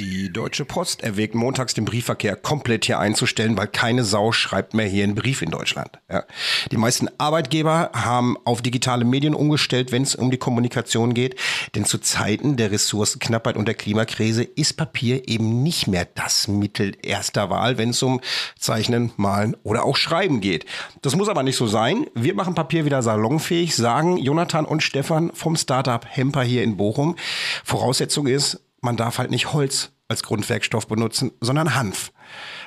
Die Deutsche Post erwägt montags den Briefverkehr komplett hier einzustellen, weil keine Sau schreibt mehr hier einen Brief in Deutschland. Ja. Die meisten Arbeitgeber haben auf digitale Medien umgestellt, wenn es um die Kommunikation geht. Denn zu Zeiten der Ressourcenknappheit und der Klimakrise ist Papier eben nicht mehr das Mittel erster Wahl, wenn es um Zeichnen, Malen oder auch Schreiben geht. Das muss aber nicht so sein. Wir machen Papier wieder salonfähig, sagen Jonathan und Stefan vom Startup Hemper hier in Bochum. Voraussetzung ist, man darf halt nicht Holz als Grundwerkstoff benutzen, sondern Hanf.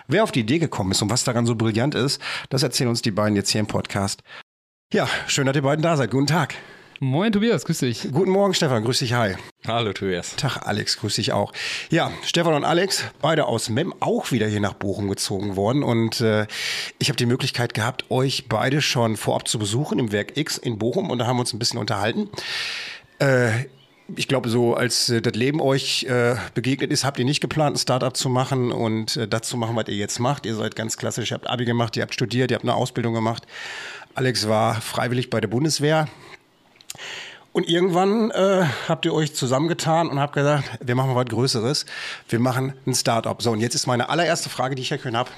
Wer auf die Idee gekommen ist und was daran so brillant ist, das erzählen uns die beiden jetzt hier im Podcast. Ja, schön, dass ihr beiden da seid. Guten Tag. Moin Tobias, grüß dich. Guten Morgen Stefan, grüß dich, hi. Hallo Tobias. Tag Alex, grüß dich auch. Ja, Stefan und Alex, beide aus Mem, auch wieder hier nach Bochum gezogen worden und äh, ich habe die Möglichkeit gehabt, euch beide schon vorab zu besuchen im Werk X in Bochum und da haben wir uns ein bisschen unterhalten. Äh, ich glaube, so als äh, das Leben euch äh, begegnet ist, habt ihr nicht geplant, ein Startup zu machen und äh, das zu machen, was ihr jetzt macht. Ihr seid ganz klassisch, ihr habt Abi gemacht, ihr habt studiert, ihr habt eine Ausbildung gemacht. Alex war freiwillig bei der Bundeswehr. Und irgendwann äh, habt ihr euch zusammengetan und habt gesagt, wir machen was Größeres. Wir machen ein Startup. So, und jetzt ist meine allererste Frage, die ich hier habe.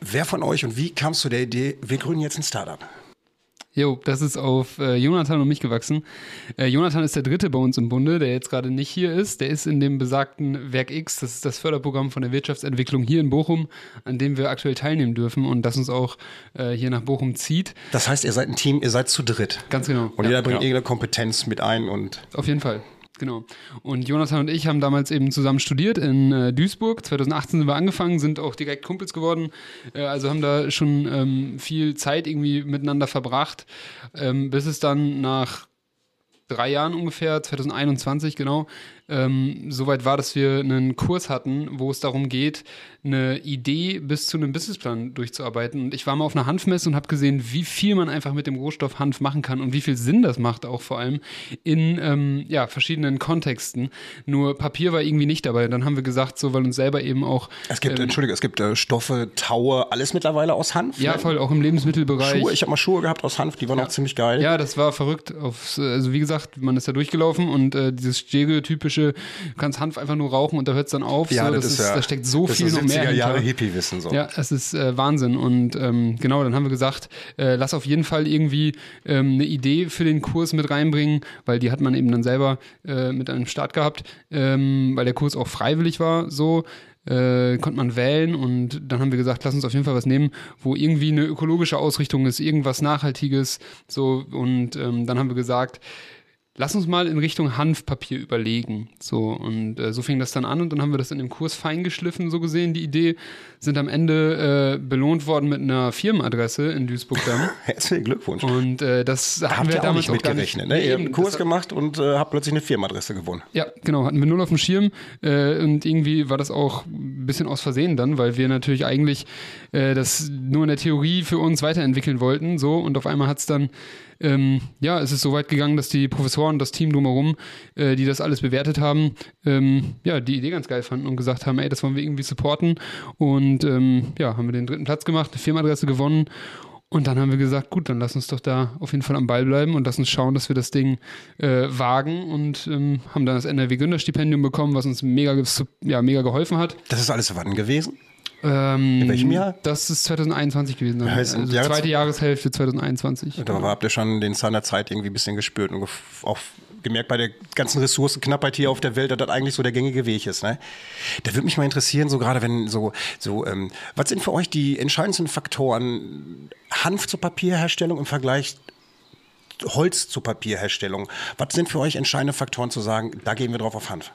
Wer von euch und wie kam es zu der Idee, wir gründen jetzt ein Startup? Jo, das ist auf äh, Jonathan und mich gewachsen. Äh, Jonathan ist der dritte bei uns im Bunde, der jetzt gerade nicht hier ist. Der ist in dem besagten Werk X, das ist das Förderprogramm von der Wirtschaftsentwicklung hier in Bochum, an dem wir aktuell teilnehmen dürfen und das uns auch äh, hier nach Bochum zieht. Das heißt, ihr seid ein Team, ihr seid zu dritt. Ganz genau. Und ja, jeder bringt ja. irgendeine Kompetenz mit ein und. Auf jeden Fall. Genau. Und Jonathan und ich haben damals eben zusammen studiert in äh, Duisburg. 2018 sind wir angefangen, sind auch direkt Kumpels geworden. Äh, also haben da schon ähm, viel Zeit irgendwie miteinander verbracht, ähm, bis es dann nach drei Jahren ungefähr, 2021 genau, ähm, soweit war, dass wir einen Kurs hatten, wo es darum geht, eine Idee bis zu einem Businessplan durchzuarbeiten. Und ich war mal auf einer Hanfmesse und habe gesehen, wie viel man einfach mit dem Rohstoff Hanf machen kann und wie viel Sinn das macht auch vor allem in ähm, ja, verschiedenen Kontexten. Nur Papier war irgendwie nicht dabei. Dann haben wir gesagt, so weil uns selber eben auch. Es gibt, ähm, Entschuldige, es gibt äh, Stoffe, Taue, alles mittlerweile aus Hanf. Ja, ne? voll, auch im Lebensmittelbereich. Schuhe, ich habe mal Schuhe gehabt aus Hanf, die waren ja. auch ziemlich geil. Ja, das war verrückt. Aufs, also wie gesagt, man ist da durchgelaufen und äh, dieses stereotypische typische, du kannst Hanf einfach nur rauchen und da hört es dann auf. Ja, so, das, das ist, ja, da steckt so das viel noch mehr. Jahre Hippie-Wissen so. Ja, es ist äh, Wahnsinn. Und ähm, genau, dann haben wir gesagt, äh, lass auf jeden Fall irgendwie ähm, eine Idee für den Kurs mit reinbringen, weil die hat man eben dann selber äh, mit einem Start gehabt, ähm, weil der Kurs auch freiwillig war, so. Äh, konnte man wählen und dann haben wir gesagt, lass uns auf jeden Fall was nehmen, wo irgendwie eine ökologische Ausrichtung ist, irgendwas Nachhaltiges, so und ähm, dann haben wir gesagt, lass uns mal in Richtung Hanfpapier überlegen. So, und äh, so fing das dann an und dann haben wir das in dem Kurs feingeschliffen, so gesehen, die Idee, sind am Ende äh, belohnt worden mit einer Firmenadresse in Duisburg dann. Herzlichen Glückwunsch. Und äh, das da hatten wir auch damals nicht mitgerechnet. Ne? Ihr habt einen Kurs gemacht und äh, habt plötzlich eine Firmenadresse gewonnen. Ja, genau, hatten wir null auf dem Schirm äh, und irgendwie war das auch ein bisschen aus Versehen dann, weil wir natürlich eigentlich äh, das nur in der Theorie für uns weiterentwickeln wollten, so und auf einmal hat es dann ähm, ja, es ist so weit gegangen, dass die Professoren, das Team drumherum, äh, die das alles bewertet haben, ähm, ja, die Idee ganz geil fanden und gesagt haben, ey, das wollen wir irgendwie supporten. Und ähm, ja, haben wir den dritten Platz gemacht, eine Firmenadresse gewonnen. Und dann haben wir gesagt, gut, dann lass uns doch da auf jeden Fall am Ball bleiben und lass uns schauen, dass wir das Ding äh, wagen und ähm, haben dann das NRW Gründerstipendium bekommen, was uns mega, ja, mega geholfen hat. Das ist alles wann gewesen? Ähm, In welchem Jahr? Das ist 2021 gewesen. Dann. Heißt, also Jahre zweite Jahreshälfte 2021. Da genau. habt ihr schon den Zahn der Zeit irgendwie ein bisschen gespürt und auch gemerkt bei der ganzen Ressourcenknappheit hier auf der Welt, dass das eigentlich so der gängige Weg ist. Ne? Da würde mich mal interessieren, so gerade wenn so, so ähm, was sind für euch die entscheidendsten Faktoren Hanf zur Papierherstellung im Vergleich Holz zur Papierherstellung? Was sind für euch entscheidende Faktoren zu sagen, da gehen wir drauf auf Hanf?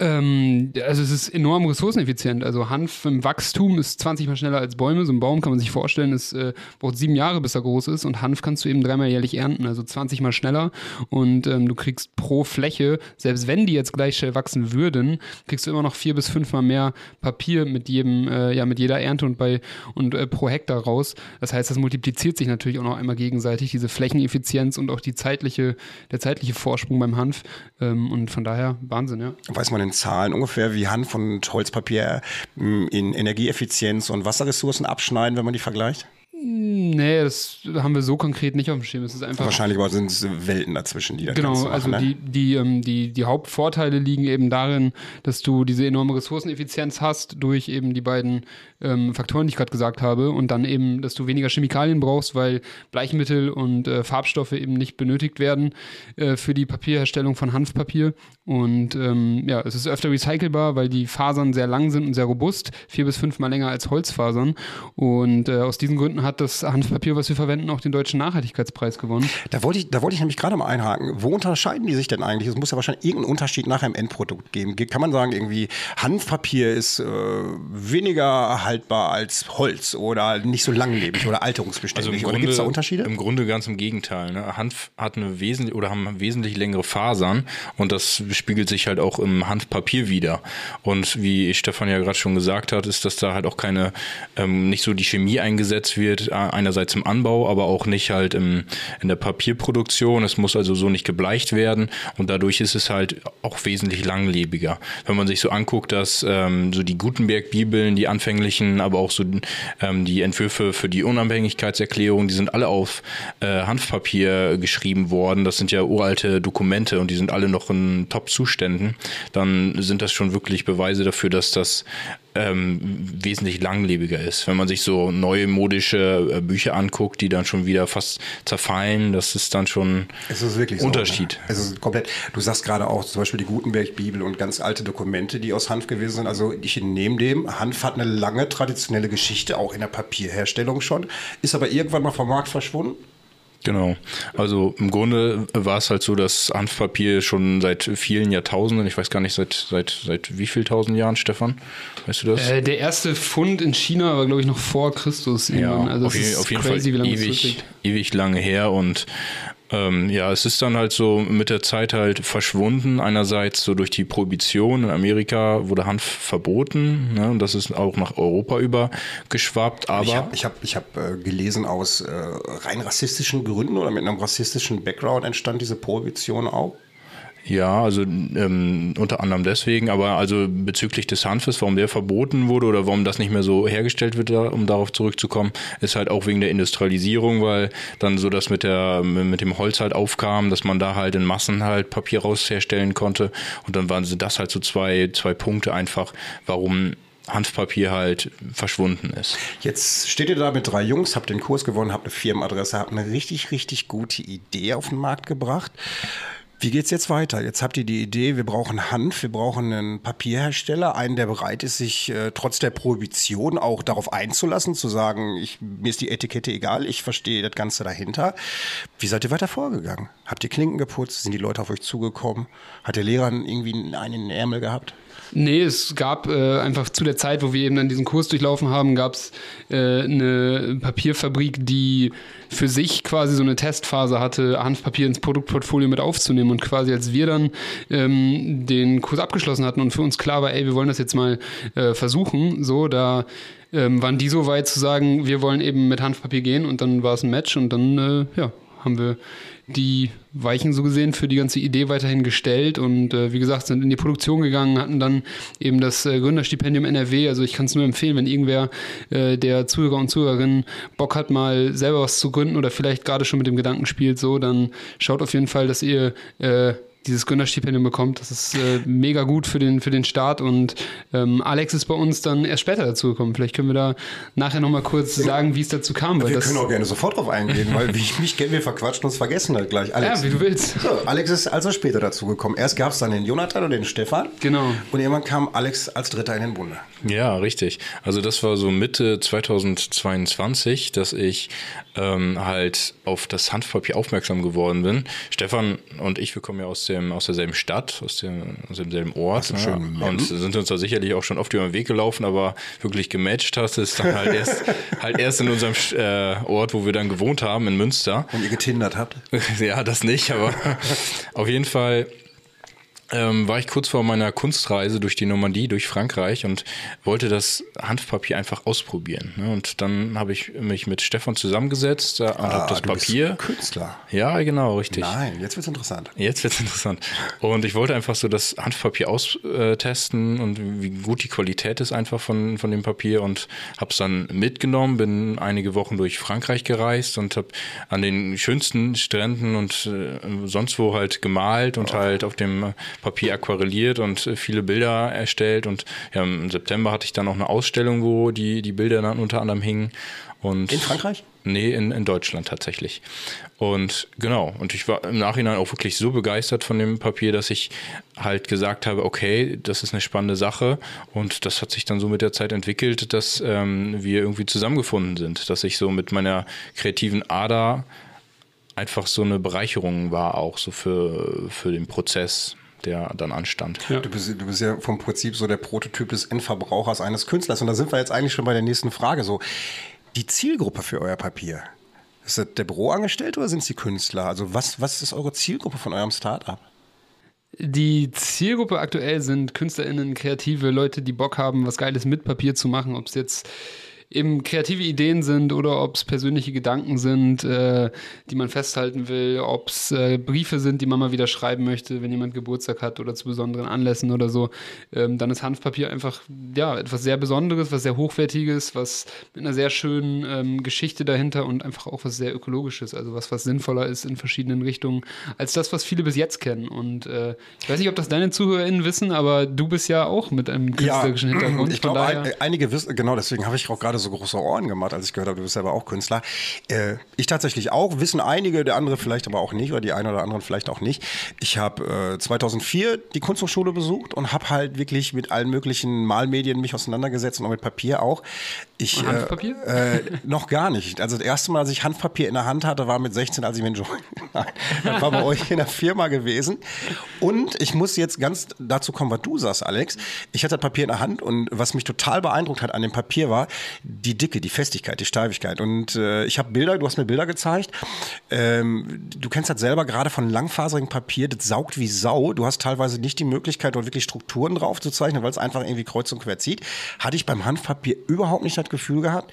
Ähm, also es ist enorm ressourceneffizient. Also Hanf im Wachstum ist 20 mal schneller als Bäume. So ein Baum kann man sich vorstellen, es äh, braucht sieben Jahre, bis er groß ist. Und Hanf kannst du eben dreimal jährlich ernten, also 20 mal schneller. Und ähm, du kriegst pro Fläche, selbst wenn die jetzt gleich schnell wachsen würden, kriegst du immer noch vier bis fünfmal mehr Papier mit jedem, äh, ja, mit jeder Ernte und bei und äh, pro Hektar raus. Das heißt, das multipliziert sich natürlich auch noch einmal gegenseitig, diese Flächeneffizienz und auch die zeitliche, der zeitliche Vorsprung beim Hanf. Ähm, und von daher Wahnsinn, ja. Weiß man in Zahlen ungefähr, wie Hanf und Holzpapier hm, in Energieeffizienz und Wasserressourcen abschneiden, wenn man die vergleicht? Nee, das haben wir so konkret nicht auf dem Schirm. Es ist einfach Wahrscheinlich sind es Welten dazwischen, die da Genau, also ne? die, die, ähm, die, die Hauptvorteile liegen eben darin, dass du diese enorme Ressourceneffizienz hast durch eben die beiden ähm, Faktoren, die ich gerade gesagt habe, und dann eben, dass du weniger Chemikalien brauchst, weil Bleichmittel und äh, Farbstoffe eben nicht benötigt werden äh, für die Papierherstellung von Hanfpapier. Und ähm, ja, es ist öfter recycelbar, weil die Fasern sehr lang sind und sehr robust, vier bis fünfmal länger als Holzfasern. Und äh, aus diesen Gründen hat das Hanfpapier, was wir verwenden, auch den deutschen Nachhaltigkeitspreis gewonnen. Da wollte ich, da wollte ich nämlich gerade mal einhaken. Wo unterscheiden die sich denn eigentlich? Es muss ja wahrscheinlich irgendeinen Unterschied nachher im Endprodukt geben. Kann man sagen, irgendwie Hanfpapier ist äh, weniger haltbar als Holz oder nicht so langlebig oder alterungsbeständig? Also im oder gibt es da Unterschiede? Im Grunde ganz im Gegenteil. Ne? Hanf hat eine wesentlich oder haben wesentlich längere Fasern und das spiegelt sich halt auch im Hanfpapier wieder. Und wie Stefan ja gerade schon gesagt hat, ist, dass da halt auch keine, ähm, nicht so die Chemie eingesetzt wird, einerseits im Anbau, aber auch nicht halt im, in der Papierproduktion. Es muss also so nicht gebleicht werden und dadurch ist es halt auch wesentlich langlebiger. Wenn man sich so anguckt, dass ähm, so die Gutenberg-Bibeln, die anfänglichen, aber auch so ähm, die Entwürfe für die Unabhängigkeitserklärung, die sind alle auf äh, Hanfpapier geschrieben worden. Das sind ja uralte Dokumente und die sind alle noch in Top-Zuständen. Dann sind das schon wirklich Beweise dafür, dass das ähm, wesentlich langlebiger ist. Wenn man sich so neue modische äh, Bücher anguckt, die dann schon wieder fast zerfallen, das ist dann schon es ist wirklich Unterschied. So, ne? Es ist komplett. Du sagst gerade auch zum Beispiel die Gutenberg-Bibel und ganz alte Dokumente, die aus Hanf gewesen sind. Also ich nehme dem, Hanf hat eine lange traditionelle Geschichte, auch in der Papierherstellung schon, ist aber irgendwann mal vom Markt verschwunden. Genau. Also im Grunde war es halt so, dass Hanfpapier schon seit vielen Jahrtausenden, ich weiß gar nicht, seit, seit, seit wie viel tausend Jahren, Stefan? Weißt du das? Äh, der erste Fund in China war, glaube ich, noch vor Christus. Ja, also auf, je, auf jeden crazy, Fall ewig, ewig lange her und ähm, ja, es ist dann halt so mit der Zeit halt verschwunden. Einerseits so durch die Prohibition in Amerika wurde Hanf verboten ne, und das ist auch nach Europa über geschwappt. Aber ich habe ich hab, ich hab, äh, gelesen, aus äh, rein rassistischen Gründen oder mit einem rassistischen Background entstand diese Prohibition auch. Ja, also ähm, unter anderem deswegen, aber also bezüglich des Hanfes, warum der verboten wurde oder warum das nicht mehr so hergestellt wird, um darauf zurückzukommen, ist halt auch wegen der Industrialisierung, weil dann so das mit der mit dem Holz halt aufkam, dass man da halt in Massen halt Papier raus herstellen konnte und dann waren das halt so zwei zwei Punkte einfach, warum Hanfpapier halt verschwunden ist. Jetzt steht ihr da mit drei Jungs, habt den Kurs gewonnen, habt eine Firmenadresse, habt eine richtig, richtig gute Idee auf den Markt gebracht. Wie geht's jetzt weiter? Jetzt habt ihr die Idee, wir brauchen Hanf, wir brauchen einen Papierhersteller, einen, der bereit ist, sich äh, trotz der Prohibition auch darauf einzulassen, zu sagen, ich, mir ist die Etikette egal, ich verstehe das Ganze dahinter. Wie seid ihr weiter vorgegangen? Habt ihr Klinken geputzt? Sind die Leute auf euch zugekommen? Hat der Lehrer irgendwie einen Ärmel gehabt? Nee, es gab äh, einfach zu der Zeit, wo wir eben dann diesen Kurs durchlaufen haben, gab es äh, eine Papierfabrik, die für sich quasi so eine Testphase hatte, Hanfpapier ins Produktportfolio mit aufzunehmen. Und quasi als wir dann ähm, den Kurs abgeschlossen hatten und für uns klar war, ey, wir wollen das jetzt mal äh, versuchen, so, da ähm, waren die so weit zu sagen, wir wollen eben mit Hanfpapier gehen und dann war es ein Match und dann, äh, ja, haben wir die Weichen so gesehen für die ganze Idee weiterhin gestellt und äh, wie gesagt sind in die Produktion gegangen, hatten dann eben das äh, Gründerstipendium NRW. Also ich kann es nur empfehlen, wenn irgendwer äh, der Zuhörer und Zuhörerinnen Bock hat, mal selber was zu gründen oder vielleicht gerade schon mit dem Gedanken spielt, so dann schaut auf jeden Fall, dass ihr äh, dieses Gründerstipendium bekommt. Das ist äh, mega gut für den, für den Start und ähm, Alex ist bei uns dann erst später dazu gekommen. Vielleicht können wir da nachher nochmal kurz sagen, wie es dazu kam. wir können auch gerne sofort drauf eingehen, weil wie ich mich kenne, wir verquatschen uns vergessen halt gleich. Alex. Ja, wie du willst. So, Alex ist also später dazu gekommen. Erst gab es dann den Jonathan und den Stefan. Genau. Und irgendwann kam Alex als Dritter in den Bunde. Ja, richtig. Also das war so Mitte 2022, dass ich ähm, halt auf das Hanfpapier aufmerksam geworden bin. Stefan und ich, wir kommen ja aus der dem, aus derselben Stadt, aus, dem, aus demselben Ort. Ach, schön, ne? Und sind uns da sicherlich auch schon oft über den Weg gelaufen, aber wirklich gematcht hast es dann halt erst, halt erst in unserem äh, Ort, wo wir dann gewohnt haben, in Münster. Und ihr getindert habt? ja, das nicht, aber auf jeden Fall ähm, war ich kurz vor meiner Kunstreise durch die Normandie, durch Frankreich und wollte das Hanfpapier einfach ausprobieren. Ne? Und dann habe ich mich mit Stefan zusammengesetzt äh, und Ah, habe das du bist Papier. Künstler. Ja, genau, richtig. Nein, jetzt wird's interessant. Jetzt wird's interessant. Und ich wollte einfach so das Hanfpapier austesten und wie gut die Qualität ist einfach von, von dem Papier und habe es dann mitgenommen, bin einige Wochen durch Frankreich gereist und habe an den schönsten Stränden und äh, sonst wo halt gemalt und halt auf dem Papier aquarelliert und äh, viele Bilder erstellt und ja, im September hatte ich dann auch eine Ausstellung, wo die, die Bilder dann unter anderem hingen. Und In Frankreich? Nee, in, in Deutschland tatsächlich. Und genau, und ich war im Nachhinein auch wirklich so begeistert von dem Papier, dass ich halt gesagt habe, okay, das ist eine spannende Sache. Und das hat sich dann so mit der Zeit entwickelt, dass ähm, wir irgendwie zusammengefunden sind, dass ich so mit meiner kreativen Ader einfach so eine Bereicherung war, auch so für, für den Prozess, der dann anstand. Du, bist, du bist ja vom Prinzip so der Prototyp des Endverbrauchers eines Künstlers. Und da sind wir jetzt eigentlich schon bei der nächsten Frage. So, die Zielgruppe für euer Papier. Ist das der Büroangestellte oder sind es die Künstler? Also was, was ist eure Zielgruppe von eurem Startup? Die Zielgruppe aktuell sind KünstlerInnen, kreative Leute, die Bock haben, was Geiles mit Papier zu machen. Ob es jetzt eben kreative Ideen sind oder ob es persönliche Gedanken sind, äh, die man festhalten will, ob es äh, Briefe sind, die man mal wieder schreiben möchte, wenn jemand Geburtstag hat oder zu besonderen Anlässen oder so, ähm, dann ist Hanfpapier einfach ja etwas sehr Besonderes, was sehr hochwertiges, was mit einer sehr schönen ähm, Geschichte dahinter und einfach auch was sehr ökologisches, also was was sinnvoller ist in verschiedenen Richtungen als das, was viele bis jetzt kennen. Und äh, ich weiß nicht, ob das deine ZuhörerInnen wissen, aber du bist ja auch mit einem künstlerischen Hintergrund. Ich glaube, ein, einige wissen, genau deswegen habe ich auch gerade so große Ohren gemacht, als ich gehört habe, du bist selber auch Künstler. Äh, ich tatsächlich auch, wissen einige, der andere vielleicht aber auch nicht, oder die einen oder anderen vielleicht auch nicht. Ich habe äh, 2004 die Kunsthochschule besucht und habe halt wirklich mit allen möglichen Malmedien mich auseinandergesetzt und auch mit Papier auch. Ich, Und Hanfpapier? Äh, äh, noch gar nicht. Also das erste Mal, als ich Handpapier in der Hand hatte, war mit 16, als ich. Nein, das war bei euch in der Firma gewesen. Und ich muss jetzt ganz dazu kommen, was du sagst, Alex. Ich hatte das Papier in der Hand und was mich total beeindruckt hat an dem Papier war die Dicke, die Festigkeit, die Steifigkeit. Und äh, ich habe Bilder, du hast mir Bilder gezeigt. Ähm, du kennst das selber gerade von langfaserigem Papier, das saugt wie Sau. Du hast teilweise nicht die Möglichkeit, dort wirklich Strukturen drauf zu zeichnen, weil es einfach irgendwie kreuz und quer zieht. Hatte ich beim Hanfpapier überhaupt nicht das Gefühl gehabt.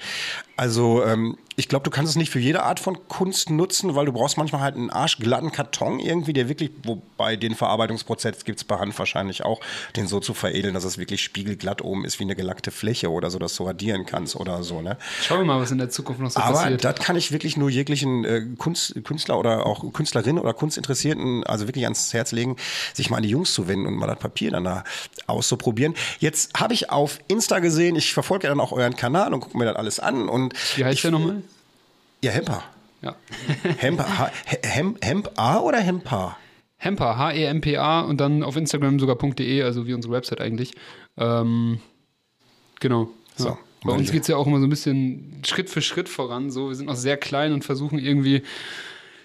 Also ähm, ich glaube, du kannst es nicht für jede Art von Kunst nutzen, weil du brauchst manchmal halt einen arschglatten Karton irgendwie, der wirklich, wobei den Verarbeitungsprozess gibt es bei Hand wahrscheinlich auch, den so zu veredeln, dass es wirklich spiegelglatt oben ist wie eine gelackte Fläche oder so, dass du radieren kannst oder so. Ne? Schauen wir mal, was in der Zukunft noch so Aber passiert. das kann ich wirklich nur jeglichen äh, Kunst, Künstler oder auch Künstlerin oder Kunstinteressierten, also wirklich ans Herz legen, sich mal an die Jungs zu wenden und mal das Papier dann da auszuprobieren. Jetzt habe ich auf Insta gesehen, ich verfolge ja dann auch euren Kanal und gucke mir das alles an und Wie heißt der nochmal? Ja, Hemper. Ja. Hemper, Hem, Hemp A oder Hemper? Hemper, H-E-M-P-A und dann auf Instagram sogar .de, also wie unsere Website eigentlich. Ähm, genau. So. Ja. Bei uns geht es ja auch immer so ein bisschen Schritt für Schritt voran. So, wir sind noch sehr klein und versuchen irgendwie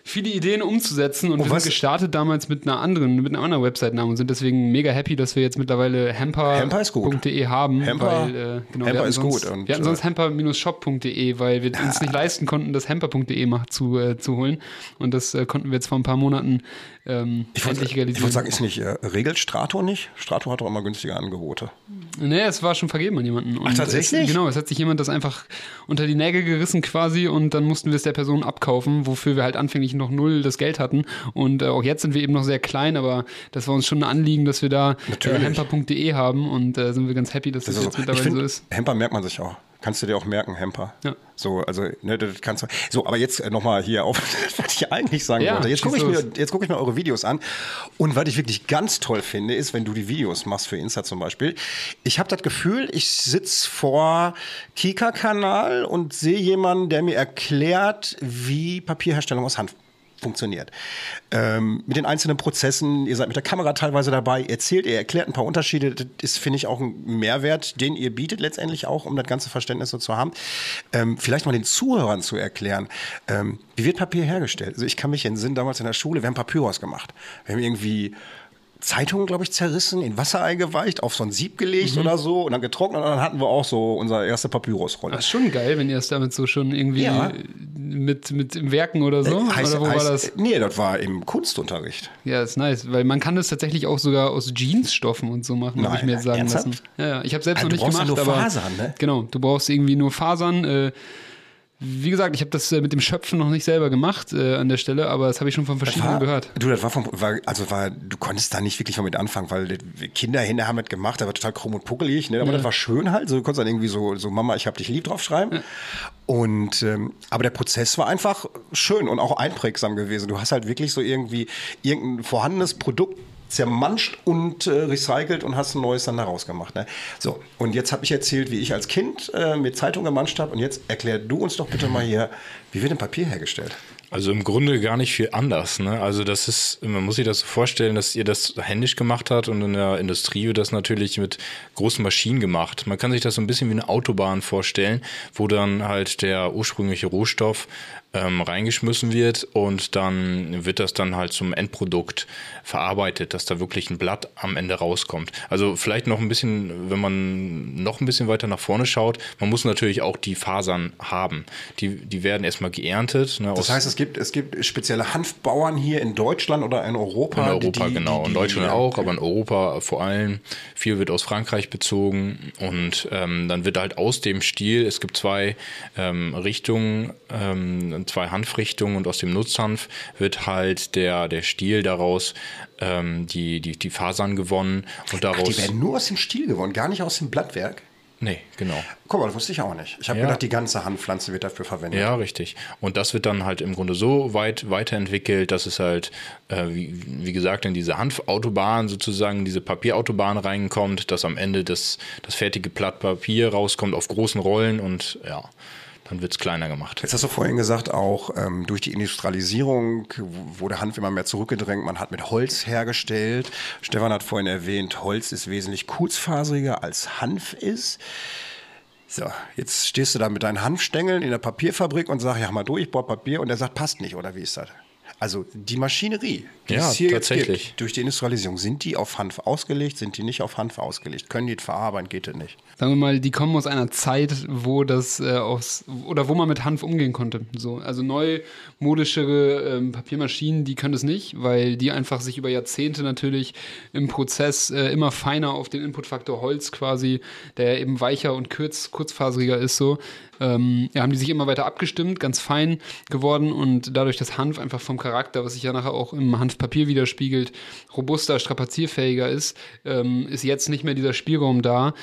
viele Ideen umzusetzen und, Und wir was- sind gestartet damals mit einer anderen, mit einem anderen Website-Namen und sind deswegen mega happy, dass wir jetzt mittlerweile hemper.de haben. Hemper- weil, äh, genau, hatten ist sonst, gut und, wir hatten äh, sonst hemper-shop.de, weil wir uns nicht leisten konnten, das hemper.de mal zu, äh, zu holen. Und das äh, konnten wir jetzt vor ein paar Monaten ähm, Ich wollte endlich ich realisieren. wollte sagen, ist nicht, äh, regelt Strato nicht? Strato hat doch immer günstige Angebote. Nee, es war schon vergeben an jemanden. Und Ach, tatsächlich? Es, genau, es hat sich jemand das einfach unter die Nägel gerissen quasi und dann mussten wir es der Person abkaufen, wofür wir halt anfänglich noch null das Geld hatten. Und äh, auch jetzt sind wir eben noch sehr klein, aber das war uns schon ein Anliegen, dass wir da äh, hemper.de haben und äh, sind wir ganz happy, dass das, Das jetzt so. Mittlerweile so ist. Hemper merkt man sich auch. Kannst du dir auch merken, Hemper. Ja. So, also, ne, das kannst du. So, aber jetzt nochmal hier auf, was ich eigentlich sagen Ja, wollte. Jetzt gucke ich, mir, jetzt guck ich mir eure Videos an. Und was ich wirklich ganz toll finde, ist, wenn du die Videos machst für Insta zum Beispiel. Ich habe das Gefühl, ich sitze vor Kika-Kanal und sehe jemanden, der mir erklärt, wie Papierherstellung aus Hand funktioniert. Ähm, mit den einzelnen Prozessen, ihr seid mit der Kamera teilweise dabei, erzählt, ihr erklärt ein paar Unterschiede. Das ist, finde ich, auch ein Mehrwert, den ihr bietet letztendlich auch, um das ganze Verständnis so zu haben. Ähm, vielleicht mal den Zuhörern zu erklären, ähm, wie wird Papier hergestellt? Also ich kann mich entsinnen, damals in der Schule, wir haben Papyrus gemacht. Wir haben irgendwie Zeitungen, glaube ich, zerrissen, in Wasser eingeweicht, auf so ein Sieb gelegt Mhm. oder so und dann getrocknet und dann hatten wir auch so unsere erste Papyrusrolle. Das ist schon geil, wenn ihr es damit so schon irgendwie Ja. mit, mit im Werken oder so. Äh, heißt, oder wo heißt, war das? Nee, das war im Kunstunterricht. Ja, ist nice, weil man kann das tatsächlich auch sogar aus Jeansstoffen und so machen, habe ich mir jetzt sagen ernsthaft? lassen. Ja, ja, ich habe selbst Ah, noch du nicht brauchst ja gemacht, nur aber Fasern, ne? genau, du brauchst irgendwie nur Fasern. Äh, wie gesagt, ich habe das äh, mit dem Schöpfen noch nicht selber gemacht äh, an der Stelle, aber das habe ich schon von verschiedenen War- gehört. Du, das war vom, war, also war, du konntest da nicht wirklich von mit anfangen, weil Kinderhände haben das gemacht, das war total krumm und puckelig, ne? aber das war schön halt, so, du konntest dann irgendwie so, so Mama, ich hab dich lieb draufschreiben. Und, ähm, aber der Prozess war einfach schön und auch einprägsam gewesen. Du hast halt wirklich so irgendwie irgendein vorhandenes Produkt zermanscht und äh, recycelt und hast ein neues dann daraus gemacht. Ne? So, und jetzt habe ich erzählt, wie ich als Kind äh, mit Zeitung gemanscht habe und jetzt erklär du uns doch bitte mal hier, wie wird denn Papier hergestellt? Also im Grunde gar nicht viel anders. Ne? Also das ist, man muss sich das so vorstellen, dass ihr das händisch gemacht habt und in der Industrie wird das natürlich mit großen Maschinen gemacht. Man kann sich das so ein bisschen wie eine Autobahn vorstellen, wo dann halt der ursprüngliche Rohstoff ähm, reingeschmissen wird und dann wird das dann halt zum Endprodukt verarbeitet, dass da wirklich ein Blatt am Ende rauskommt. Also vielleicht noch ein bisschen, wenn man noch ein bisschen weiter nach vorne schaut, man muss natürlich auch die Fasern haben. Die, die werden erstmal geerntet. Ne, Das heißt, es gibt, es gibt spezielle Hanfbauern hier in Deutschland oder in Europa. in Europa, die, die, genau. Die, in Deutschland auch, aber in Europa vor allem. Viel wird aus Frankreich bezogen und ähm, dann wird halt aus dem Stiel, es gibt zwei ähm, Richtungen, ähm, zwei Hanfrichtungen und aus dem Nutzhanf wird halt der, der Stiel daraus, ähm, die, die, die Fasern gewonnen und Ach, daraus. die werden nur aus dem Stiel gewonnen, gar nicht aus dem Blattwerk. nee, genau. Guck mal, das wusste ich auch nicht. Ich habe Ja. gedacht, die ganze Hanfpflanze wird dafür verwendet. Ja, richtig. Und das wird dann halt im Grunde so weit weiterentwickelt, dass es halt, äh, wie, wie gesagt, in diese Hanfautobahn sozusagen, diese Papierautobahn reinkommt, dass am Ende das, das fertige Blatt Papier rauskommt auf großen Rollen und ja, dann wird es kleiner gemacht. Jetzt hast du vorhin gesagt, auch ähm, durch die Industrialisierung wurde Hanf immer mehr zurückgedrängt. Man hat mit Holz hergestellt. Stefan hat vorhin erwähnt, Holz ist wesentlich kurzfaseriger als Hanf ist. So, jetzt stehst du da mit deinen Hanfstängeln in der Papierfabrik und sagst, ja, mal durch, ich bohr Papier. Und der sagt, passt nicht, oder wie ist das? Also die Maschinerie, die Ja, es hier tatsächlich. jetzt gibt, durch die Industrialisierung, sind die auf Hanf ausgelegt, sind die nicht auf Hanf ausgelegt? Können die das verarbeiten, geht das nicht? Sagen wir mal, die kommen aus einer Zeit, wo das äh, aus oder wo man mit Hanf umgehen konnte. So, also neumodischere ähm, Papiermaschinen, die können das nicht, weil die einfach sich über Jahrzehnte natürlich im Prozess äh, immer feiner auf den Inputfaktor Holz quasi, der eben weicher und kurz, kurzfaseriger ist, so, ähm, ja, haben die sich immer weiter abgestimmt, ganz fein geworden und dadurch das Hanf einfach vom Charakter, was sich ja nachher auch im Hanfpapier widerspiegelt, robuster, strapazierfähiger ist, ähm, ist jetzt nicht mehr dieser Spielraum da,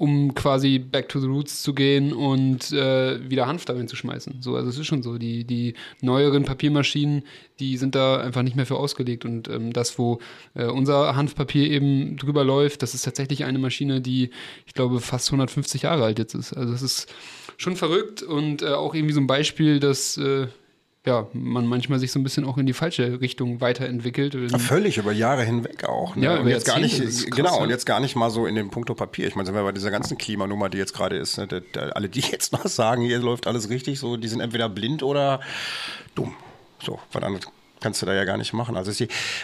um quasi back to the roots zu gehen und äh, wieder Hanf darin zu schmeißen. So, also es ist schon so, die, die neueren Papiermaschinen, die sind da einfach nicht mehr für ausgelegt und ähm, das, wo äh, unser Hanfpapier eben drüber läuft, das ist tatsächlich eine Maschine, die, ich glaube, fast 150 Jahre alt jetzt ist. Also es ist schon verrückt und äh, auch irgendwie so ein Beispiel, dass äh, ja, man manchmal sich so ein bisschen auch in die falsche Richtung weiterentwickelt. Völlig über Jahre hinweg auch. Ne? Ja, und jetzt gar nicht, krass, genau, ja. und jetzt gar nicht mal so in dem Punkto Papier. Ich meine, sind wir bei dieser ganzen Klimanummer, die jetzt gerade ist, ne? alle, die jetzt noch sagen, hier läuft alles richtig, so, die sind entweder blind oder dumm. So, was anderes kannst du da ja gar nicht machen. Also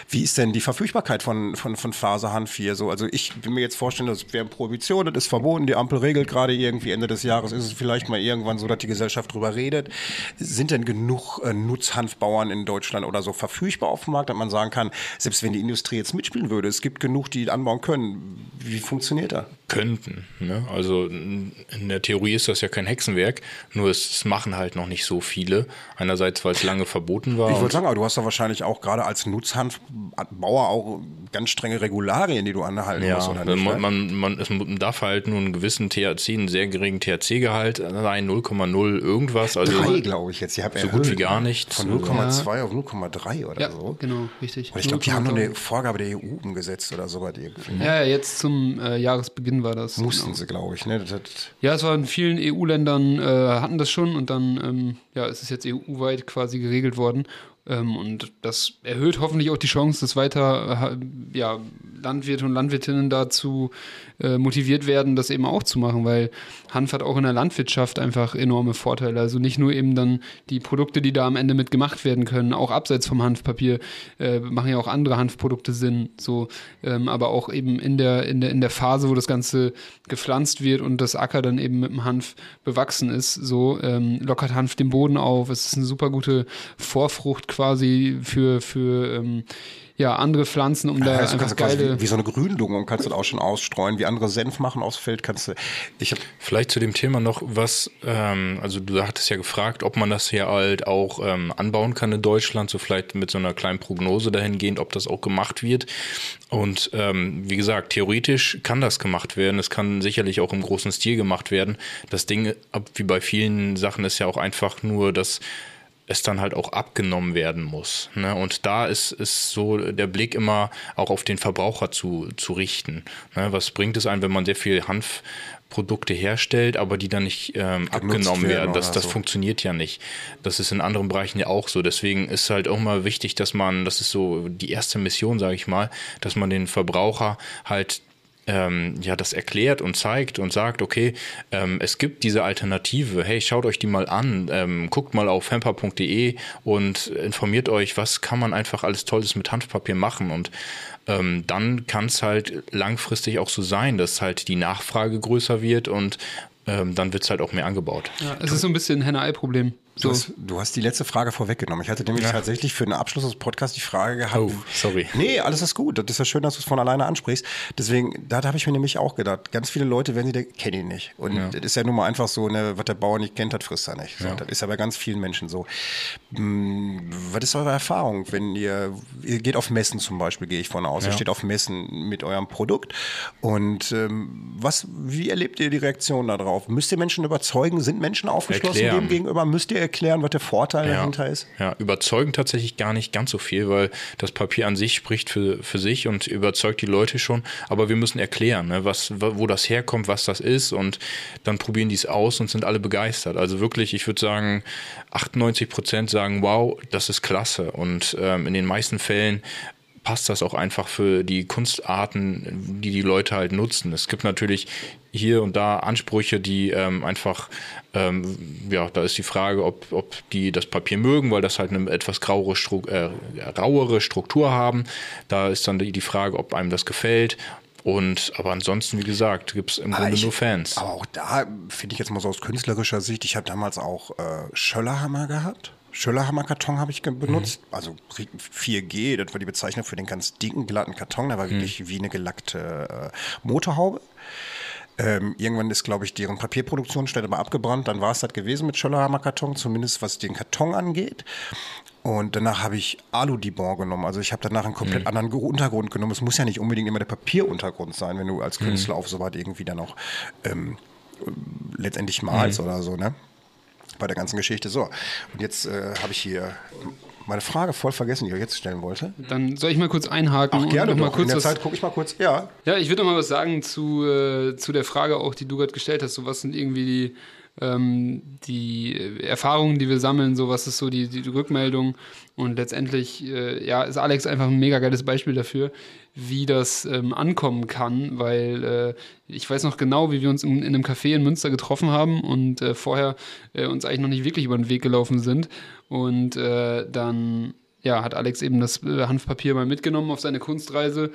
wie ist denn die Verfügbarkeit von, von, von Faserhanf hier so? Also ich will mir jetzt vorstellen, das wäre Prohibition, das ist verboten, die Ampel regelt gerade irgendwie Ende des Jahres, ist es vielleicht mal irgendwann so, dass die Gesellschaft drüber redet. Sind denn genug äh, Nutzhanfbauern in Deutschland oder so verfügbar auf dem Markt, dass man sagen kann, selbst wenn die Industrie jetzt mitspielen würde, es gibt genug, die anbauen können. Wie funktioniert das? Könnten. Ne? Also in der Theorie ist das ja kein Hexenwerk, nur es, machen halt noch nicht so viele. Einerseits, weil es lange verboten war. Ich würde sagen, aber du hast doch wahrscheinlich auch gerade als Nutzhanfbauer auch ganz strenge Regularien, die du anhalten Ja, musst, oder nicht? man, ne? man, man, es darf halt nur einen gewissen THC, einen sehr geringen THC-Gehalt sein, 0,0 irgendwas. Also Drei, glaube ich jetzt. Habt so erhöht, gut wie gar ne? nicht. Von 0,2 auf 0,3 oder ja, so. genau, richtig. Und ich glaube, die haben noch eine Vorgabe der EU umgesetzt oder so. irgendwie. Ja, jetzt zum äh, Jahresbeginn war das. Mussten genau. sie, glaube ich. Ne? Das, das, Ja, es war in vielen EU-Ländern, äh, hatten das schon und dann ähm, ja, ist es jetzt EU-weit quasi geregelt worden. Ähm, und das erhöht hoffentlich auch die Chance, dass weiter äh, ja, Landwirte und Landwirtinnen dazu äh, motiviert werden, das eben auch zu machen, weil Hanf hat auch in der Landwirtschaft einfach enorme Vorteile. Also nicht nur eben dann die Produkte, die da am Ende mit gemacht werden können, auch abseits vom Hanfpapier äh, machen ja auch andere Hanfprodukte Sinn. So, ähm, aber auch eben in der, in, der, in der Phase, wo das Ganze gepflanzt wird und das Acker dann eben mit dem Hanf bewachsen ist, so ähm, lockert Hanf den Boden auf. Es ist eine super gute Vorfrucht quasi für, für ähm, ja, andere Pflanzen, um da heißt, du einfach kannst geile. wie, wie so eine Gründung und kannst du auch schon ausstreuen, wie andere Senf machen aus Feld, kannst du. Ich habe Vielleicht zu dem Thema noch was, ähm, also du hattest ja gefragt, ob man das hier halt auch ähm, anbauen kann in Deutschland, so vielleicht mit so einer kleinen Prognose dahingehend, ob das auch gemacht wird. Und ähm, wie gesagt, theoretisch kann das gemacht werden. Es kann sicherlich auch im großen Stil gemacht werden. Das Ding, ab- wie bei vielen Sachen, ist ja auch einfach nur, dass es dann halt auch abgenommen werden muss. Ne? Und da ist, ist so der Blick immer auch auf den Verbraucher zu, zu richten. Ne? Was bringt es einem, wenn man sehr viel Hanfprodukte herstellt, aber die dann nicht ähm, abgenommen werden werden? Das, das so. funktioniert ja nicht. Das ist in anderen Bereichen ja auch so. Deswegen ist halt auch mal wichtig, dass man, das ist so die erste Mission, sage ich mal, dass man den Verbraucher halt ähm, ja, das erklärt und zeigt und sagt, okay, ähm, es gibt diese Alternative, hey, schaut euch die mal an, ähm, guckt mal auf hemper.de und informiert euch, was kann man einfach alles Tolles mit Hanfpapier machen und ähm, dann kann es halt langfristig auch so sein, dass halt die Nachfrage größer wird und ähm, dann wird es halt auch mehr angebaut. Ja, es ist so ein bisschen ein Henne-Ei-Problem. Du, So. hast, du hast die letzte Frage vorweggenommen. Ich hatte nämlich tatsächlich für den Abschluss des Podcasts die Frage gehabt. Oh, sorry. Nee, alles ist gut. Das ist ja schön, dass du es von alleine ansprichst. Deswegen, da habe ich mir nämlich auch gedacht, ganz viele Leute, wenn sie denken, kennen ihn nicht. Und das ist ja nun mal einfach so, ne, was der Bauer nicht kennt, das frisst er nicht. So, Das ist ja bei ganz vielen Menschen so. Hm, was ist eure Erfahrung, wenn ihr, ihr geht auf Messen zum Beispiel, gehe ich von aus. Ihr steht auf Messen mit eurem Produkt. Und ähm, was, wie erlebt ihr die Reaktion darauf? Müsst ihr Menschen überzeugen? Sind Menschen aufgeschlossen Erklären. dem gegenüber? Müsst ihr erklären, was der Vorteil dahinter ist? Ja, überzeugen tatsächlich gar nicht ganz so viel, weil das Papier an sich spricht für, für sich und überzeugt die Leute schon. Aber wir müssen erklären, ne, was, wo das herkommt, was das ist und dann probieren die es aus und sind alle begeistert. Also wirklich, ich würde sagen, 98 Prozent sagen, wow, das ist klasse. Und ähm, in den meisten Fällen passt das auch einfach für die Kunstarten, die die Leute halt nutzen. Es gibt natürlich hier und da Ansprüche, die ähm, einfach, ähm, ja, da ist die Frage, ob, ob die das Papier mögen, weil das halt eine etwas grauere, Stru äh, rauere Struktur haben. Da ist dann die, die Frage, ob einem das gefällt. Und aber ansonsten, wie gesagt, gibt es im Grunde ich- nur Fans. Aber auch da finde ich jetzt mal so aus künstlerischer Sicht, ich habe damals auch äh, Schöllerhammer gehabt. Schöllerhammer-Karton habe ich ge- benutzt. Also 4G, das war die Bezeichnung für den ganz dicken, glatten Karton. Der war wirklich wie eine gelackte äh, Motorhaube. Ähm, irgendwann ist, glaube ich, deren Papierproduktionsstelle mal abgebrannt. Dann war es das gewesen mit Schöllerhammer-Karton, zumindest was den Karton angeht. Und danach habe ich Alu-Dibon genommen. Also ich habe danach einen komplett anderen Ge- Untergrund genommen. Es muss ja nicht unbedingt immer der Papieruntergrund sein, wenn du als Künstler auf so was irgendwie dann auch ähm, letztendlich malst oder so, ne? Bei der ganzen Geschichte. So, und jetzt äh, habe ich hier meine Frage voll vergessen, die ich jetzt stellen wollte. Dann soll ich mal kurz einhaken Ach, gerne und noch mal doch. In kurz der was, Zeit gucke ich mal kurz. Ja, Ja, ich würde noch mal was sagen zu, äh, zu der Frage auch, die du gerade gestellt hast. So, was sind irgendwie die, ähm, die äh, Erfahrungen, die wir sammeln? So, was ist so die, die Rückmeldung? Und letztendlich, äh, ja, ist Alex einfach ein mega geiles Beispiel dafür, wie das ähm, ankommen kann, weil äh, ich weiß noch genau, wie wir uns in, in einem Café in Münster getroffen haben und äh, vorher äh, uns eigentlich noch nicht wirklich über den Weg gelaufen sind. Und äh, dann ja, hat Alex eben das Hanfpapier mal mitgenommen auf seine Kunstreise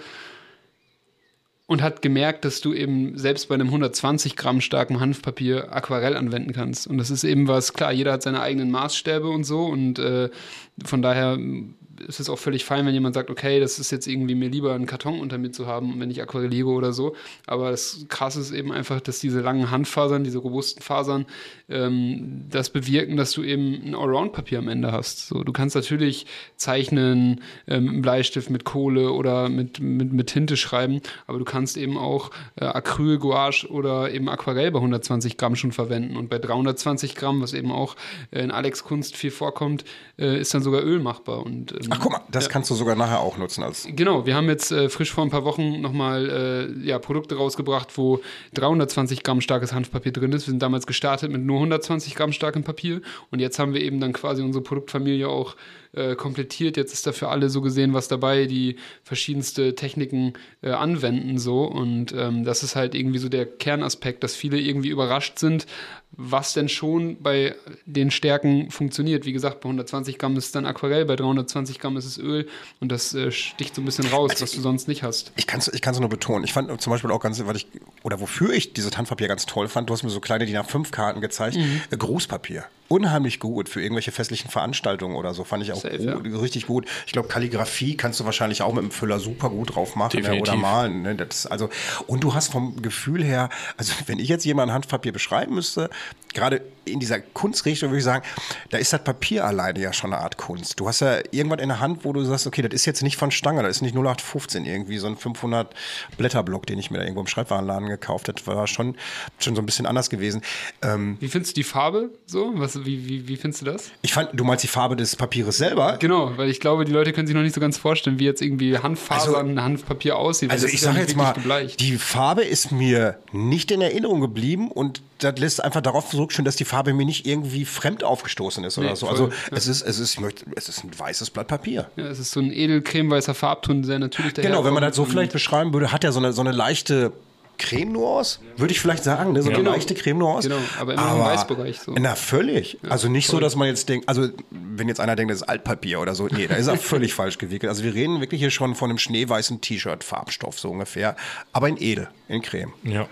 und hat gemerkt, dass du eben selbst bei einem 120 Gramm starken Hanfpapier Aquarell anwenden kannst. Und das ist eben was, klar, jeder hat seine eigenen Maßstäbe und so und äh, von daher ist es auch völlig fein, wenn jemand sagt, okay, das ist jetzt irgendwie mir lieber einen Karton unter mir zu haben, wenn ich aquarelliere oder so. Aber das Krasse ist eben einfach, dass diese langen Handfasern, diese robusten Fasern, ähm, das bewirken, dass du eben ein Allround-Papier am Ende hast. So, du kannst natürlich zeichnen, ähm, mit Bleistift mit Kohle oder mit, mit, mit Tinte schreiben, aber du kannst eben auch äh, Acryl, Gouache oder eben Aquarell bei 120 Gramm schon verwenden. Und bei 320 Gramm, was eben auch in Alex Kunst viel vorkommt, äh, ist dann sogar Öl machbar. Und, ach guck mal, das kannst du sogar nachher auch nutzen als. Genau, wir haben jetzt äh, frisch vor ein paar Wochen nochmal äh, ja, Produkte rausgebracht, wo 320 Gramm starkes Hanfpapier drin ist. Wir sind damals gestartet mit nur 120 Gramm starkem Papier und jetzt haben wir eben dann quasi unsere Produktfamilie auch äh, komplettiert. Jetzt ist da für alle so gesehen was dabei, die verschiedenste Techniken äh, anwenden so und ähm, das ist halt irgendwie so der Kernaspekt, dass viele irgendwie überrascht sind, was denn schon bei den Stärken funktioniert. Wie gesagt, bei 120 Gramm ist es dann Aquarell, bei 320 Gramm ist es Öl und das äh, sticht so ein bisschen raus, Also was du sonst nicht hast. Ich kann es ich kann's nur betonen. Ich fand zum Beispiel auch ganz, weil ich, oder wofür ich dieses Handpapier ganz toll fand, du hast mir so kleine DIN A5-Karten gezeigt, äh, Grußpapier. Unheimlich gut für irgendwelche festlichen Veranstaltungen oder so. Fand ich auch Safe, gut, ja. richtig gut. Ich glaube, Kalligrafie kannst du wahrscheinlich auch mit dem Füller super gut drauf machen ne, oder malen. Ne? Das, also, und du hast vom Gefühl her, also wenn ich jetzt jemandem Handpapier beschreiben müsste, gerade in dieser Kunstrichtung würde ich sagen, da ist das Papier alleine ja schon eine Art Kunst. Du hast ja irgendwas in der Hand, wo du sagst, okay, das ist jetzt nicht von Stange, das ist nicht 0815 irgendwie, so ein 500 Blätterblock, den ich mir da irgendwo im Schreibwarenladen gekauft habe, war schon, schon so ein bisschen anders gewesen. Ähm, Wie findest du die Farbe so? Was, wie, wie, wie findest du das? ich fand, du meinst die Farbe des Papieres selber? Genau, weil ich glaube, die Leute können sich noch nicht so ganz vorstellen, wie jetzt irgendwie Handfasern, Handpapier aussieht. weil Also ich ja sage nicht jetzt mal, gebleicht. die Farbe ist mir nicht in Erinnerung geblieben und das lässt einfach darauf zurückstellen, dass die Farbe mir nicht irgendwie fremd aufgestoßen ist oder Nee, so. voll, Also ja. es ist, es ist, ich möchte, es ist ein weißes Blatt Papier. Ja, es ist so ein edelcremeweißer Farbton, sehr natürlich Genau, wenn man das so vielleicht beschreiben würde, hat er so eine, so eine leichte Creme-Nuance, würde ich vielleicht sagen, ne? so eine Genau. leichte Creme-Nuance. Genau, aber immer im Weißbereich so. Na, völlig. also nicht so, dass man jetzt denkt, also wenn jetzt einer denkt, das ist Altpapier oder so, nee, da ist er völlig falsch gewickelt. Also wir reden wirklich hier schon von einem schneeweißen T-Shirt, Farbstoff so ungefähr, aber in edel, in Creme. Ja.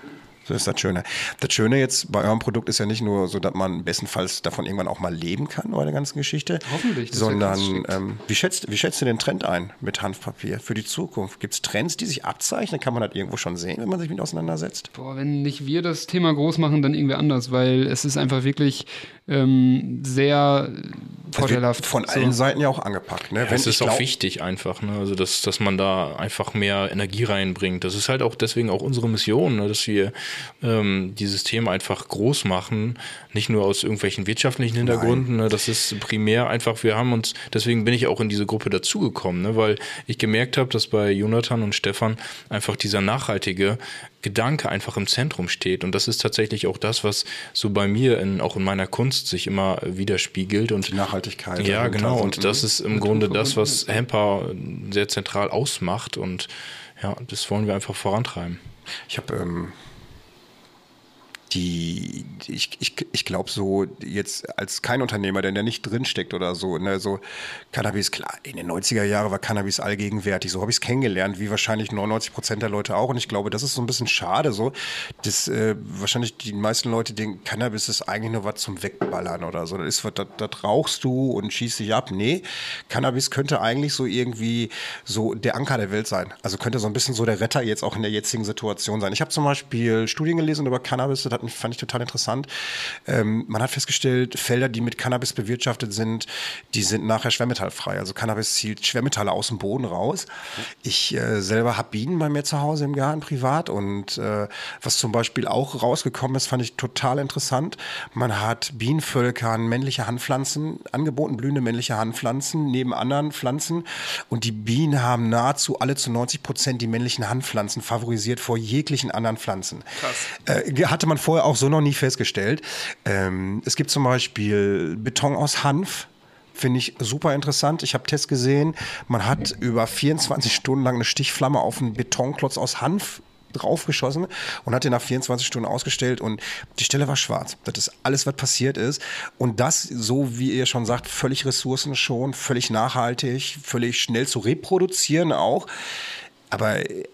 So ist das Schöne. Das Schöne jetzt bei eurem Produkt ist ja nicht nur so, dass man bestenfalls davon irgendwann auch mal leben kann bei der ganzen Geschichte. Hoffentlich, das Sondern ähm, wie, schätzt, wie schätzt du den Trend ein mit Hanfpapier für die Zukunft? Gibt es Trends, die sich abzeichnen? Kann man das irgendwo schon sehen, wenn man sich mit auseinandersetzt? Boah, wenn nicht wir das Thema groß machen, dann irgendwer anders, weil es ist einfach wirklich ähm, sehr vorteilhaft. Von So. allen Seiten ja auch angepackt. Ne? Ja, es ist auch glaub- wichtig einfach, ne? also dass, dass man da einfach mehr Energie reinbringt. Das ist halt auch deswegen auch unsere Mission, ne? dass wir ähm, dieses Thema einfach groß machen, nicht nur aus irgendwelchen wirtschaftlichen Hintergründen. Ne? Das ist primär einfach, wir haben uns, deswegen bin ich auch in diese Gruppe dazugekommen, ne? weil ich gemerkt habe, dass bei Jonathan und Stefan einfach dieser nachhaltige Gedanke einfach im Zentrum steht. Und das ist tatsächlich auch das, was so bei mir in, auch in meiner Kunst sich immer widerspiegelt. Und Die Nachhaltigkeit. ja, genau. Und das ist im Grunde das, was Hemper sehr zentral ausmacht. Und ja, das wollen wir einfach vorantreiben. Ich habe ähm, die, die- ich, ich, ich glaube so jetzt als kein Unternehmer, der da nicht drinsteckt oder so, ne, so Cannabis, klar, in den 90er Jahren war Cannabis allgegenwärtig, so habe ich es kennengelernt, wie wahrscheinlich 99 Prozent der Leute auch. Und ich glaube, das ist so ein bisschen schade so, dass äh, wahrscheinlich die meisten Leute denken, Cannabis ist eigentlich nur was zum Wegballern oder so, das ist was, das, das rauchst du und schießt dich ab, nee, Cannabis könnte eigentlich so irgendwie so der Anker der Welt sein, also könnte so ein bisschen so der Retter jetzt auch in der jetzigen Situation sein. Ich habe zum Beispiel Studien gelesen über Cannabis, das hat mich, fand ich total interessant. Ähm, man hat festgestellt, Felder, die mit Cannabis bewirtschaftet sind, die sind nachher schwermetallfrei. Also Cannabis zielt Schwermetalle aus dem Boden raus. Ich äh, selber habe Bienen bei mir zu Hause im Garten privat und äh, was zum Beispiel auch rausgekommen ist, fand ich total interessant. Man hat Bienenvölkern männliche Handpflanzen angeboten, blühende männliche Handpflanzen neben anderen Pflanzen und die Bienen haben nahezu alle zu 90 Prozent die männlichen Handpflanzen favorisiert vor jeglichen anderen Pflanzen. Krass. Äh, hatte man vorher auch so noch nie festgestellt. Ähm, es gibt zum Beispiel Beton aus Hanf. Finde ich super interessant. Ich habe Tests gesehen. Man hat über 24 Stunden lang eine Stichflamme auf einen Betonklotz aus Hanf draufgeschossen und hat den nach 24 Stunden ausgestellt und die Stelle war schwarz. Das ist alles, was passiert ist. Und das, so wie ihr schon sagt, völlig ressourcenschonend, völlig nachhaltig, völlig schnell zu reproduzieren auch. Aber äh,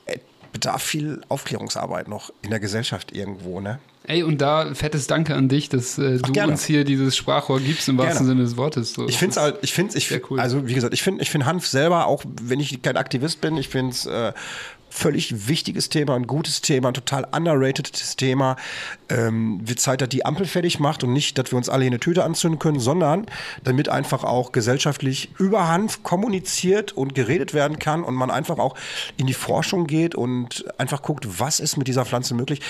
bedarf viel Aufklärungsarbeit noch in der Gesellschaft irgendwo, ne? Ey, und da fettes Danke an dich, dass äh, du gerne. uns hier dieses Sprachrohr gibst im wahrsten Gerne. Sinne des Wortes. So. Ich finde es halt, ich finde ich, Sehr cool. also wie gesagt, ich finde ich find Hanf selber, auch wenn ich kein Aktivist bin, ich finde es äh, völlig wichtiges Thema, ein gutes Thema, ein total underratedes Thema. Ähm, wird Zeit, dass die Ampel fertig macht und nicht, dass wir uns alle hier eine Tüte anzünden können, sondern damit einfach auch gesellschaftlich über Hanf kommuniziert und geredet werden kann und man einfach auch in die Forschung geht und einfach guckt, was ist mit dieser Pflanze möglich.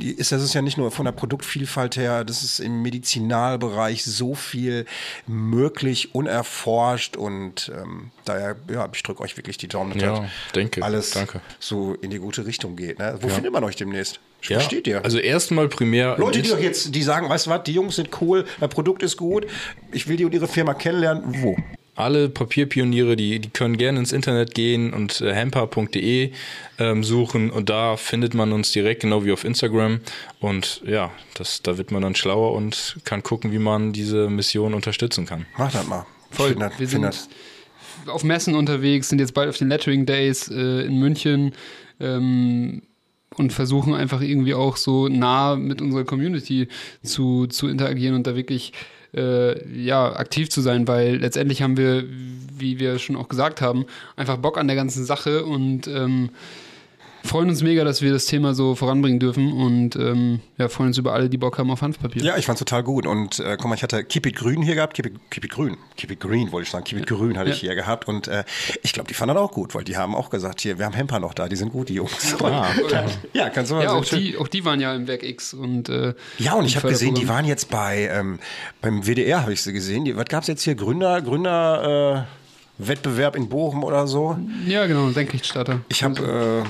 Ist, das ist ja nicht nur von der Produktvielfalt her, das ist im Medizinalbereich so viel möglich, unerforscht und ähm, daher, ja, ich drücke euch wirklich die Daumen, Ja, denke. alles Danke. so in die gute Richtung geht. Ne? Wo findet man euch demnächst? Ja, steht ihr? Also erstmal primär. Leute, die doch jetzt, die sagen, weißt du was, die Jungs sind cool, das Produkt ist gut, ich will die und ihre Firma kennenlernen. Wo? alle Papierpioniere, die, die können gerne ins Internet gehen und äh, hemper.de ähm, suchen und da findet man uns direkt, genau wie auf Instagram. Und ja, das, da wird man dann schlauer und kann gucken, wie man diese Mission unterstützen kann. Mach das mal. Voll. Find das- wir sind das- auf Messen unterwegs, sind jetzt bald auf den Lettering Days äh, in München ähm, und versuchen einfach irgendwie auch so nah mit unserer Community zu, zu interagieren und da wirklich äh, ja, aktiv zu sein, weil letztendlich haben wir, wie wir schon auch gesagt haben, einfach Bock an der ganzen Sache und ähm, freuen uns mega, dass wir das Thema so voranbringen dürfen und ähm, ja, freuen uns über alle, die Bock haben auf Hanfpapier. Ja, ich fand's total gut. Und äh, guck mal, ich hatte Keep It Grün hier gehabt. Keep It, Keep It Grün. Keep It Green wollte ich sagen. Keep It Grün hatte ich hier gehabt. Und äh, ich glaube, die fanden das auch gut, weil die haben auch gesagt, hier, wir haben Hemper noch da, die sind gut, die Jungs. Und, ja, kannst du mal Ja, auch schön- die, auch die waren ja im Werk X und äh, Ja, und ich habe gesehen, die waren jetzt bei ähm, beim WDR, habe ich sie gesehen. Die, was gab's jetzt hier? Gründer, Gründer äh, Wettbewerb in Bochum oder so. Ja, genau, Senkrechtstarter. Ich habe, äh,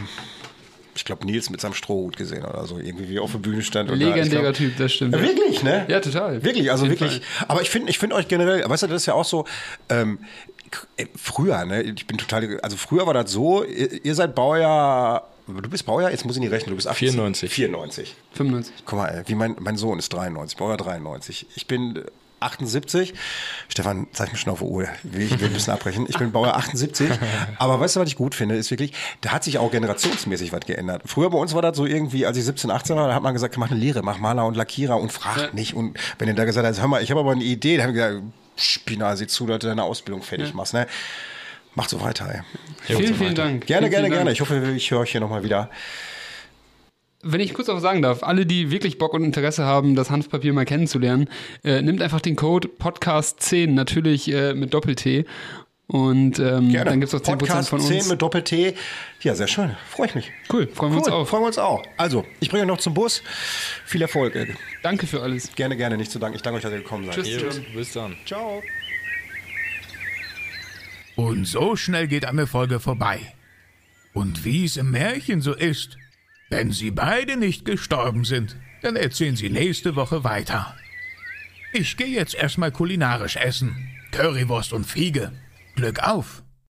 ich glaube, Nils mit seinem Strohhut gesehen oder so, irgendwie wie auf der Bühne stand. da- Legendärer glaub- Typ, das stimmt. Ja, wirklich, ne? Ja, total. Wirklich, also wirklich. Aber ich finde, ich finde euch generell, weißt du, das ist ja auch so. Ähm, äh, früher, ne? Ich bin total, also früher war das so. Ihr, ihr seid Baujahr. Du bist Baujahr, jetzt muss ich nicht rechnen, du bist 80. 94. 94. 95. Guck mal, ey, wie mein, mein Sohn ist 93, Baujahr 93. Ich bin 78. Stefan, zeig mir schon auf die Uhr. Ich will ein bisschen abbrechen. Ich bin Baujahr 78. Aber weißt du, was ich gut finde, ist wirklich, da hat sich auch generationsmäßig was geändert. Früher bei uns war das so irgendwie, als ich 17, 18 war, da hat man gesagt, mach eine Lehre, mach Maler und Lackierer und frag Ja. nicht. Und wenn du da gesagt hast, hör mal, ich habe aber eine Idee, dann haben wir gesagt, Spina, sieh zu, dass du deine Ausbildung fertig machst. Ne? Mach so weiter. Ey. Vielen, vielen Dank. Gerne, vielen, gerne, vielen gerne. Dank. Ich hoffe, ich höre euch hier nochmal wieder. Wenn ich kurz auch sagen darf, alle, die wirklich Bock und Interesse haben, das Hanfpapier mal kennenzulernen, äh, nimmt einfach den Code Podcast10, natürlich äh, mit Doppel-T. Und ähm, Gerne. dann gibt es auch 10% Podcast von uns. 10 mit Doppel-T. Ja, sehr schön. Freue ich mich. Cool, freuen wir uns Cool, auch. Freuen wir uns auch. Also, ich bringe euch noch zum Bus. Viel Erfolg. ey. Danke für alles. Gerne, gerne. Nicht zu danken. Ich danke euch, dass ihr gekommen seid. Tschüss. Tschüss. bis dann. Ciao. Und so schnell geht eine Folge vorbei. Und wie es im Märchen so ist, wenn sie beide nicht gestorben sind, dann erzählen sie nächste Woche weiter. Ich gehe jetzt erstmal kulinarisch essen. Currywurst und Fiege. Glück auf!